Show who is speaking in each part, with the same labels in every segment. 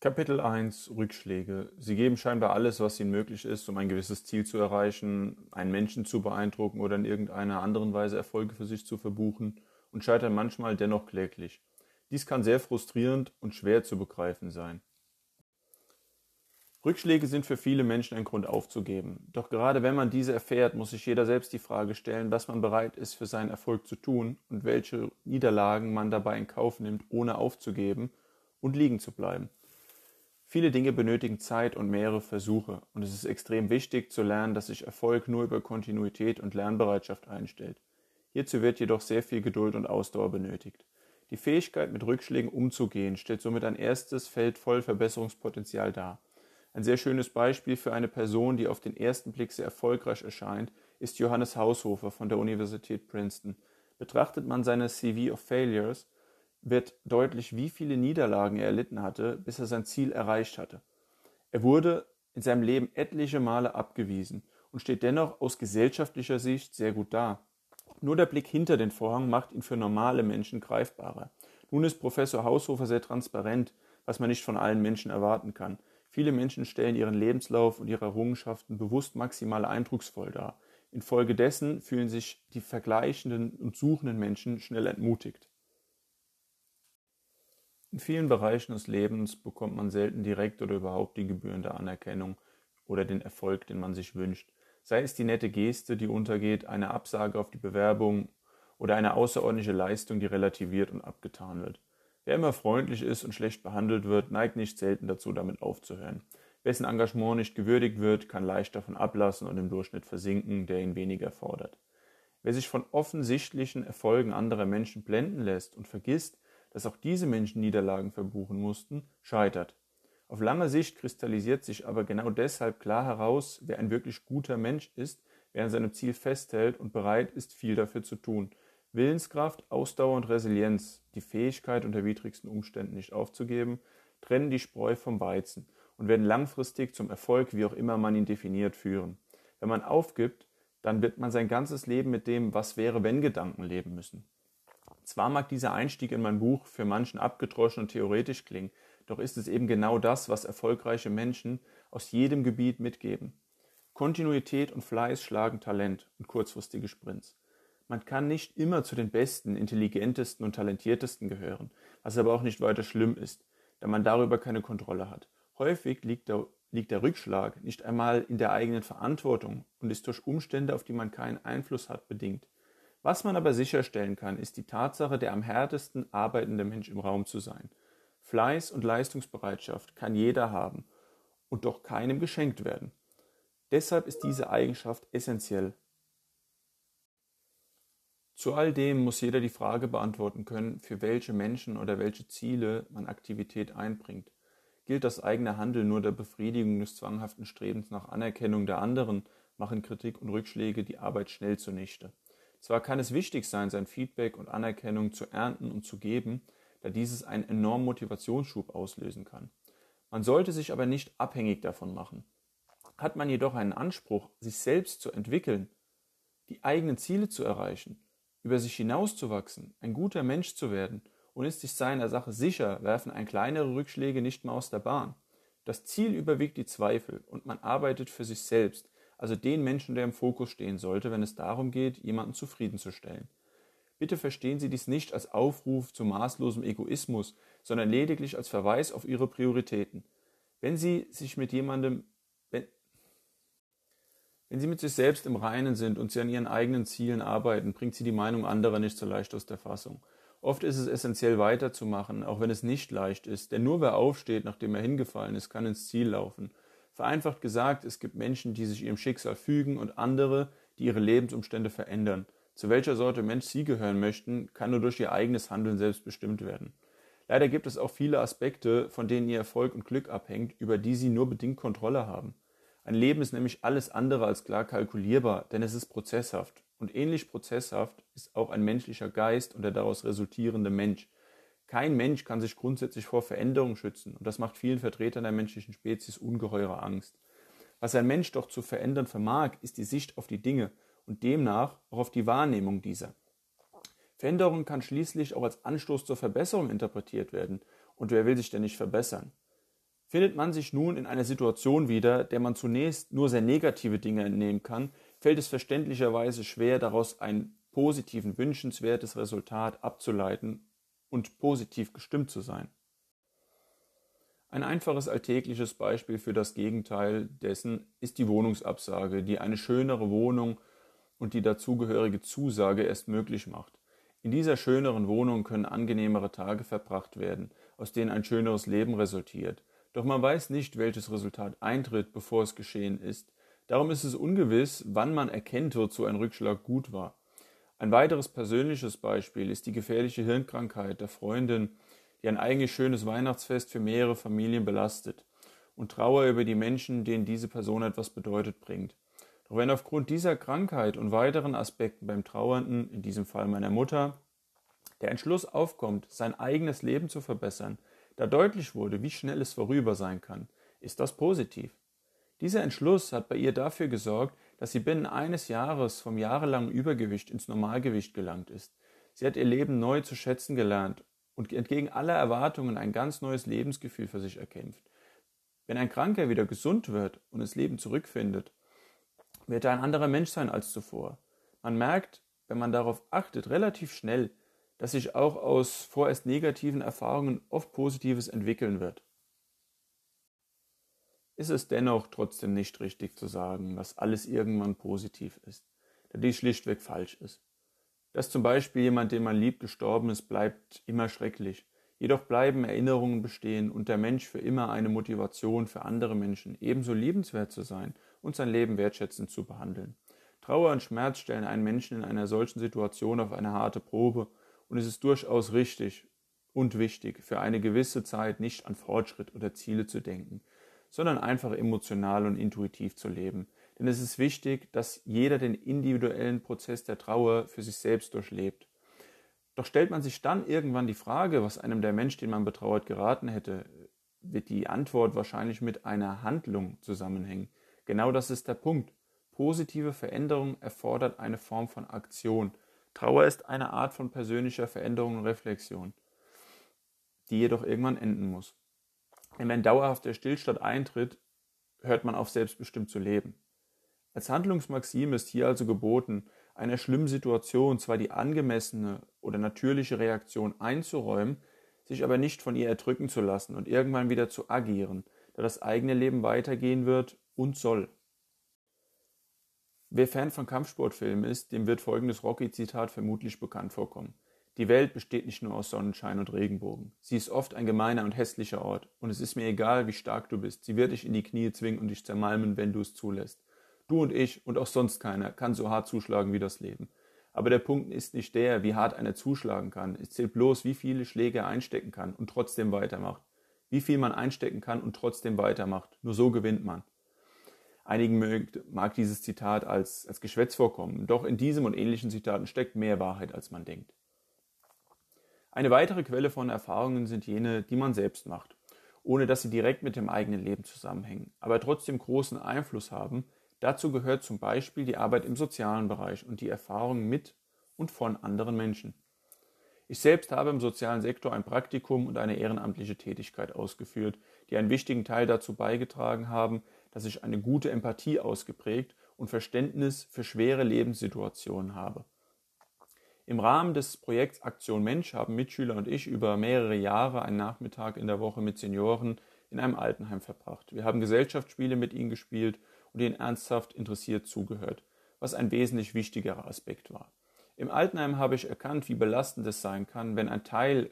Speaker 1: Kapitel 1 Rückschläge. Sie geben scheinbar alles, was ihnen möglich ist, um ein gewisses Ziel zu erreichen, einen Menschen zu beeindrucken oder in irgendeiner anderen Weise Erfolge für sich zu verbuchen und scheitern manchmal dennoch kläglich. Dies kann sehr frustrierend und schwer zu begreifen sein. Rückschläge sind für viele Menschen ein Grund aufzugeben. Doch gerade wenn man diese erfährt, muss sich jeder selbst die Frage stellen, was man bereit ist für seinen Erfolg zu tun und welche Niederlagen man dabei in Kauf nimmt, ohne aufzugeben und liegen zu bleiben. Viele Dinge benötigen Zeit und mehrere Versuche und es ist extrem wichtig zu lernen, dass sich Erfolg nur über Kontinuität und Lernbereitschaft einstellt. Hierzu wird jedoch sehr viel Geduld und Ausdauer benötigt. Die Fähigkeit, mit Rückschlägen umzugehen, stellt somit ein erstes Feld voll Verbesserungspotenzial dar. Ein sehr schönes Beispiel für eine Person, die auf den ersten Blick sehr erfolgreich erscheint, ist Johannes Haushofer von der Universität Princeton. Betrachtet man seine CV of Failures, wird deutlich, wie viele Niederlagen er erlitten hatte, bis er sein Ziel erreicht hatte. Er wurde in seinem Leben etliche Male abgewiesen und steht dennoch aus gesellschaftlicher Sicht sehr gut da. Nur der Blick hinter den Vorhang macht ihn für normale Menschen greifbarer. Nun ist Professor Haushofer sehr transparent, was man nicht von allen Menschen erwarten kann. Viele Menschen stellen ihren Lebenslauf und ihre Errungenschaften bewusst maximal eindrucksvoll dar. Infolgedessen fühlen sich die vergleichenden und suchenden Menschen schnell entmutigt. In vielen Bereichen des Lebens bekommt man selten direkt oder überhaupt die gebührende Anerkennung oder den Erfolg, den man sich wünscht. Sei es die nette Geste, die untergeht, eine Absage auf die Bewerbung oder eine außerordentliche Leistung, die relativiert und abgetan wird. Wer immer freundlich ist und schlecht behandelt wird, neigt nicht selten dazu, damit aufzuhören. Wessen Engagement nicht gewürdigt wird, kann leicht davon ablassen und im Durchschnitt versinken, der ihn weniger fordert. Wer sich von offensichtlichen Erfolgen anderer Menschen blenden lässt und vergisst, dass auch diese Menschen Niederlagen verbuchen mussten, scheitert. Auf lange Sicht kristallisiert sich aber genau deshalb klar heraus, wer ein wirklich guter Mensch ist, wer an seinem Ziel festhält und bereit ist, viel dafür zu tun. Willenskraft, Ausdauer und Resilienz, die Fähigkeit, unter widrigsten Umständen nicht aufzugeben, trennen die Spreu vom Weizen und werden langfristig zum Erfolg, wie auch immer man ihn definiert, führen. Wenn man aufgibt, dann wird man sein ganzes Leben mit dem Was wäre wenn Gedanken leben müssen. Zwar mag dieser Einstieg in mein Buch für manchen abgedroschen und theoretisch klingen, doch ist es eben genau das, was erfolgreiche Menschen aus jedem Gebiet mitgeben. Kontinuität und Fleiß schlagen Talent und kurzfristige Sprints. Man kann nicht immer zu den Besten, intelligentesten und talentiertesten gehören, was aber auch nicht weiter schlimm ist, da man darüber keine Kontrolle hat. Häufig liegt der, liegt der Rückschlag nicht einmal in der eigenen Verantwortung und ist durch Umstände, auf die man keinen Einfluss hat, bedingt. Was man aber sicherstellen kann, ist die Tatsache, der am härtesten arbeitende Mensch im Raum zu sein. Fleiß und Leistungsbereitschaft kann jeder haben und doch keinem geschenkt werden. Deshalb ist diese Eigenschaft essentiell. Zu all dem muss jeder die Frage beantworten können, für welche Menschen oder welche Ziele man Aktivität einbringt. Gilt das eigene Handeln nur der Befriedigung des zwanghaften Strebens nach Anerkennung der anderen, machen Kritik und Rückschläge die Arbeit schnell zunichte. Zwar kann es wichtig sein, sein Feedback und Anerkennung zu ernten und zu geben, da dieses einen enormen Motivationsschub auslösen kann. Man sollte sich aber nicht abhängig davon machen. Hat man jedoch einen Anspruch, sich selbst zu entwickeln, die eigenen Ziele zu erreichen, über sich hinauszuwachsen, ein guter Mensch zu werden und ist sich seiner Sache sicher, werfen ein kleinere Rückschläge nicht mehr aus der Bahn. Das Ziel überwiegt die Zweifel und man arbeitet für sich selbst, also den Menschen, der im Fokus stehen sollte, wenn es darum geht, jemanden zufriedenzustellen. Bitte verstehen Sie dies nicht als Aufruf zu maßlosem Egoismus, sondern lediglich als Verweis auf Ihre Prioritäten. Wenn Sie sich mit jemandem, wenn, wenn Sie mit sich selbst im Reinen sind und Sie an Ihren eigenen Zielen arbeiten, bringt Sie die Meinung anderer nicht so leicht aus der Fassung. Oft ist es essentiell weiterzumachen, auch wenn es nicht leicht ist, denn nur wer aufsteht, nachdem er hingefallen ist, kann ins Ziel laufen. Vereinfacht gesagt, es gibt Menschen, die sich ihrem Schicksal fügen und andere, die ihre Lebensumstände verändern. Zu welcher Sorte Mensch Sie gehören möchten, kann nur durch Ihr eigenes Handeln selbst bestimmt werden. Leider gibt es auch viele Aspekte, von denen Ihr Erfolg und Glück abhängt, über die Sie nur bedingt Kontrolle haben. Ein Leben ist nämlich alles andere als klar kalkulierbar, denn es ist prozesshaft. Und ähnlich prozesshaft ist auch ein menschlicher Geist und der daraus resultierende Mensch. Kein Mensch kann sich grundsätzlich vor Veränderung schützen und das macht vielen Vertretern der menschlichen Spezies ungeheure Angst. Was ein Mensch doch zu verändern vermag, ist die Sicht auf die Dinge und demnach auch auf die Wahrnehmung dieser. Veränderung kann schließlich auch als Anstoß zur Verbesserung interpretiert werden und wer will sich denn nicht verbessern? Findet man sich nun in einer Situation wieder, der man zunächst nur sehr negative Dinge entnehmen kann, fällt es verständlicherweise schwer, daraus ein positiven, wünschenswertes Resultat abzuleiten und positiv gestimmt zu sein. Ein einfaches alltägliches Beispiel für das Gegenteil dessen ist die Wohnungsabsage, die eine schönere Wohnung und die dazugehörige Zusage erst möglich macht. In dieser schöneren Wohnung können angenehmere Tage verbracht werden, aus denen ein schöneres Leben resultiert. Doch man weiß nicht, welches Resultat eintritt, bevor es geschehen ist. Darum ist es ungewiss, wann man erkennt, wozu ein Rückschlag gut war. Ein weiteres persönliches Beispiel ist die gefährliche Hirnkrankheit der Freundin, die ein eigentlich schönes Weihnachtsfest für mehrere Familien belastet und Trauer über die Menschen, denen diese Person etwas bedeutet, bringt. Doch wenn aufgrund dieser Krankheit und weiteren Aspekten beim Trauernden, in diesem Fall meiner Mutter, der Entschluss aufkommt, sein eigenes Leben zu verbessern, da deutlich wurde, wie schnell es vorüber sein kann, ist das positiv. Dieser Entschluss hat bei ihr dafür gesorgt, dass sie binnen eines Jahres vom jahrelangen Übergewicht ins Normalgewicht gelangt ist. Sie hat ihr Leben neu zu schätzen gelernt und entgegen aller Erwartungen ein ganz neues Lebensgefühl für sich erkämpft. Wenn ein Kranker wieder gesund wird und das Leben zurückfindet, wird er ein anderer Mensch sein als zuvor. Man merkt, wenn man darauf achtet, relativ schnell, dass sich auch aus vorerst negativen Erfahrungen oft Positives entwickeln wird. Ist es dennoch trotzdem nicht richtig zu sagen, dass alles irgendwann positiv ist, da dies schlichtweg falsch ist. Dass zum Beispiel jemand, den man liebt, gestorben ist, bleibt immer schrecklich. Jedoch bleiben Erinnerungen bestehen und der Mensch für immer eine Motivation für andere Menschen, ebenso liebenswert zu sein und sein Leben wertschätzend zu behandeln. Trauer und Schmerz stellen einen Menschen in einer solchen Situation auf eine harte Probe und es ist durchaus richtig und wichtig, für eine gewisse Zeit nicht an Fortschritt oder Ziele zu denken, sondern einfach emotional und intuitiv zu leben. Denn es ist wichtig, dass jeder den individuellen Prozess der Trauer für sich selbst durchlebt. Doch stellt man sich dann irgendwann die Frage, was einem der Mensch, den man betrauert, geraten hätte, wird die Antwort wahrscheinlich mit einer Handlung zusammenhängen. Genau das ist der Punkt. Positive Veränderung erfordert eine Form von Aktion. Trauer ist eine Art von persönlicher Veränderung und Reflexion, die jedoch irgendwann enden muss. Wenn dauerhafter Stillstand eintritt, hört man auf, selbstbestimmt zu leben. Als Handlungsmaxime ist hier also geboten, einer schlimmen Situation zwar die angemessene oder natürliche Reaktion einzuräumen, sich aber nicht von ihr erdrücken zu lassen und irgendwann wieder zu agieren, da das eigene Leben weitergehen wird und soll. Wer Fan von Kampfsportfilmen ist, dem wird folgendes Rocky-Zitat vermutlich bekannt vorkommen. Die Welt besteht nicht nur aus Sonnenschein und Regenbogen. Sie ist oft ein gemeiner und hässlicher Ort. Und es ist mir egal, wie stark du bist. Sie wird dich in die Knie zwingen und dich zermalmen, wenn du es zulässt. Du und ich und auch sonst keiner kann so hart zuschlagen wie das Leben. Aber der Punkt ist nicht der, wie hart einer zuschlagen kann. Es zählt bloß, wie viele Schläge er einstecken kann und trotzdem weitermacht. Wie viel man einstecken kann und trotzdem weitermacht. Nur so gewinnt man. Einigen mag dieses Zitat als, als Geschwätz vorkommen, doch in diesem und ähnlichen Zitaten steckt mehr Wahrheit, als man denkt. Eine weitere Quelle von Erfahrungen sind jene, die man selbst macht, ohne dass sie direkt mit dem eigenen Leben zusammenhängen, aber trotzdem großen Einfluss haben. Dazu gehört zum Beispiel die Arbeit im sozialen Bereich und die Erfahrung mit und von anderen Menschen. Ich selbst habe im sozialen Sektor ein Praktikum und eine ehrenamtliche Tätigkeit ausgeführt, die einen wichtigen Teil dazu beigetragen haben, dass ich eine gute Empathie ausgeprägt und Verständnis für schwere Lebenssituationen habe. Im Rahmen des Projekts Aktion Mensch haben Mitschüler und ich über mehrere Jahre einen Nachmittag in der Woche mit Senioren in einem Altenheim verbracht. Wir haben Gesellschaftsspiele mit ihnen gespielt und ihnen ernsthaft interessiert zugehört, was ein wesentlich wichtigerer Aspekt war. Im Altenheim habe ich erkannt, wie belastend es sein kann, wenn ein Teil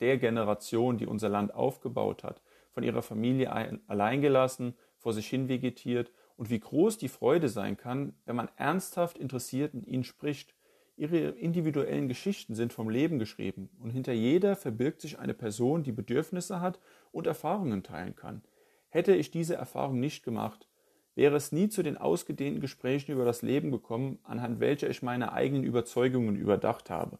Speaker 1: der Generation, die unser Land aufgebaut hat, von ihrer Familie alleingelassen vor sich hin vegetiert und wie groß die Freude sein kann, wenn man ernsthaft interessiert mit ihnen spricht. Ihre individuellen Geschichten sind vom Leben geschrieben und hinter jeder verbirgt sich eine Person, die Bedürfnisse hat und Erfahrungen teilen kann. Hätte ich diese Erfahrung nicht gemacht, wäre es nie zu den ausgedehnten Gesprächen über das Leben gekommen, anhand welcher ich meine eigenen Überzeugungen überdacht habe.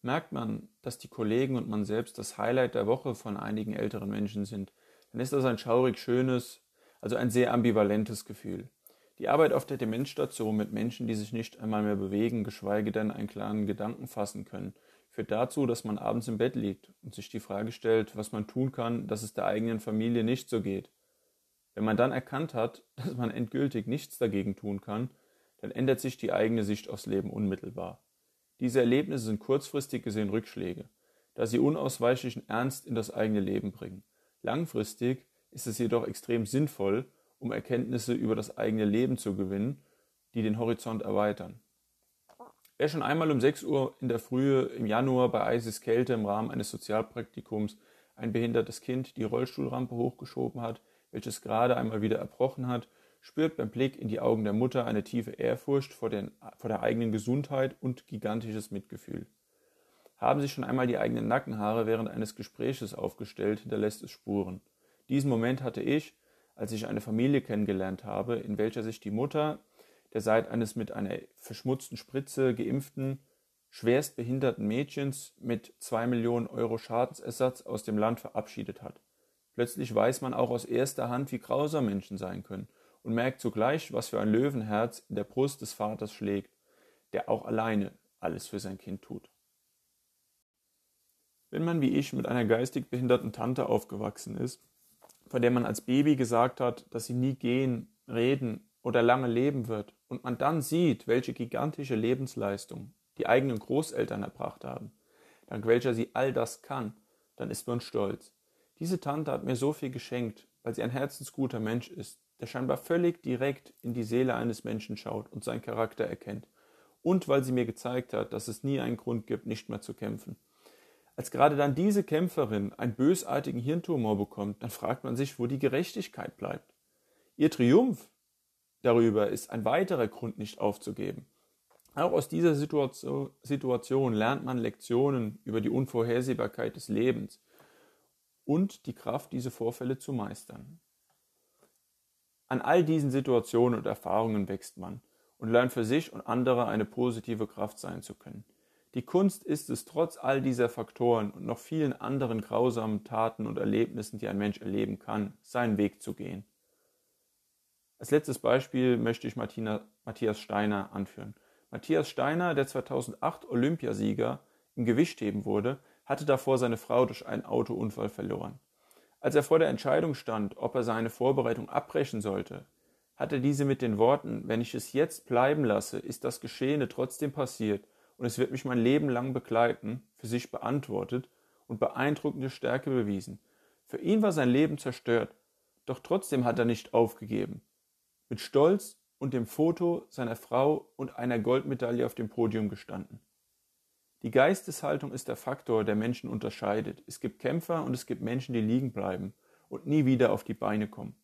Speaker 1: Merkt man, dass die Kollegen und man selbst das Highlight der Woche von einigen älteren Menschen sind, dann ist das ein schaurig schönes, also ein sehr ambivalentes Gefühl. Die Arbeit auf der Demenzstation mit Menschen, die sich nicht einmal mehr bewegen, geschweige denn einen klaren Gedanken fassen können, führt dazu, dass man abends im Bett liegt und sich die Frage stellt, was man tun kann, dass es der eigenen Familie nicht so geht. Wenn man dann erkannt hat, dass man endgültig nichts dagegen tun kann, dann ändert sich die eigene Sicht aufs Leben unmittelbar. Diese Erlebnisse sind kurzfristig gesehen Rückschläge, da sie unausweichlichen Ernst in das eigene Leben bringen. Langfristig ist es jedoch extrem sinnvoll, um Erkenntnisse über das eigene Leben zu gewinnen, die den Horizont erweitern. Wer schon einmal um 6 Uhr in der Frühe im Januar bei eises Kälte im Rahmen eines Sozialpraktikums ein behindertes Kind die Rollstuhlrampe hochgeschoben hat, welches gerade einmal wieder erbrochen hat, spürt beim Blick in die Augen der Mutter eine tiefe Ehrfurcht vor, den, vor der eigenen Gesundheit und gigantisches Mitgefühl. Haben sich schon einmal die eigenen Nackenhaare während eines Gespräches aufgestellt, hinterlässt es Spuren. Diesen Moment hatte ich, als ich eine Familie kennengelernt habe, in welcher sich die Mutter der seit eines mit einer verschmutzten Spritze geimpften, schwerst behinderten Mädchens mit zwei Millionen Euro Schadensersatz aus dem Land verabschiedet hat. Plötzlich weiß man auch aus erster Hand, wie grausam Menschen sein können und merkt zugleich, was für ein Löwenherz in der Brust des Vaters schlägt, der auch alleine alles für sein Kind tut. Wenn man wie ich mit einer geistig behinderten Tante aufgewachsen ist, von der man als Baby gesagt hat, dass sie nie gehen, reden oder lange leben wird, und man dann sieht, welche gigantische Lebensleistung die eigenen Großeltern erbracht haben, dank welcher sie all das kann, dann ist man stolz. Diese Tante hat mir so viel geschenkt, weil sie ein herzensguter Mensch ist, der scheinbar völlig direkt in die Seele eines Menschen schaut und seinen Charakter erkennt. Und weil sie mir gezeigt hat, dass es nie einen Grund gibt, nicht mehr zu kämpfen. Als gerade dann diese Kämpferin einen bösartigen Hirntumor bekommt, dann fragt man sich, wo die Gerechtigkeit bleibt. Ihr Triumph darüber ist ein weiterer Grund, nicht aufzugeben. Auch aus dieser Situation lernt man Lektionen über die Unvorhersehbarkeit des Lebens und die Kraft, diese Vorfälle zu meistern. An all diesen Situationen und Erfahrungen wächst man und lernt für sich und andere eine positive Kraft sein zu können. Die Kunst ist es, trotz all dieser Faktoren und noch vielen anderen grausamen Taten und Erlebnissen, die ein Mensch erleben kann, seinen Weg zu gehen. Als letztes Beispiel möchte ich Martina, Matthias Steiner anführen. Matthias Steiner, der 2008 Olympiasieger im Gewichtheben wurde, hatte davor seine Frau durch einen Autounfall verloren. Als er vor der Entscheidung stand, ob er seine Vorbereitung abbrechen sollte, hat er diese mit den Worten, wenn ich es jetzt bleiben lasse, ist das Geschehene trotzdem passiert und es wird mich mein Leben lang begleiten, für sich beantwortet und beeindruckende Stärke bewiesen. Für ihn war sein Leben zerstört, doch trotzdem hat er nicht aufgegeben mit Stolz und dem Foto seiner Frau und einer Goldmedaille auf dem Podium gestanden. Die Geisteshaltung ist der Faktor, der Menschen unterscheidet. Es gibt Kämpfer und es gibt Menschen, die liegen bleiben und nie wieder auf die Beine kommen.